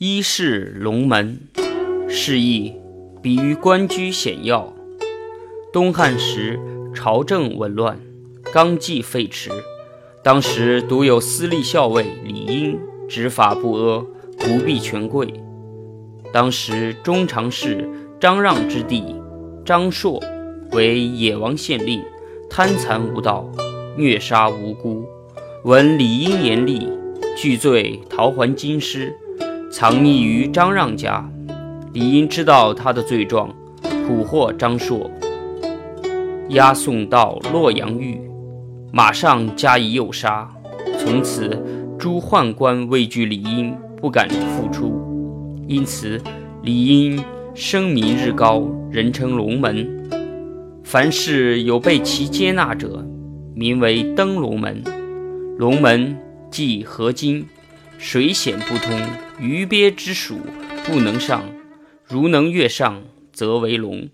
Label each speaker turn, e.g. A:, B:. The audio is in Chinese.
A: 一是龙门，示意比喻官居显要。东汉时朝政紊乱，纲纪废弛，当时独有私立校尉李英执法不阿，不避权贵。当时中常侍张让之弟张硕为野王县令，贪残无道，虐杀无辜。闻李英严厉，惧罪逃还京师，藏匿于张让家。李英知道他的罪状，捕获张硕，押送到洛阳狱，马上加以诱杀。从此，诸宦官畏惧李英，不敢复出。因此，李英声名日高，人称龙门。凡是有被其接纳者，名为登龙门。龙门即河津，水险不通，鱼鳖之属不能上。如能跃上，则为龙。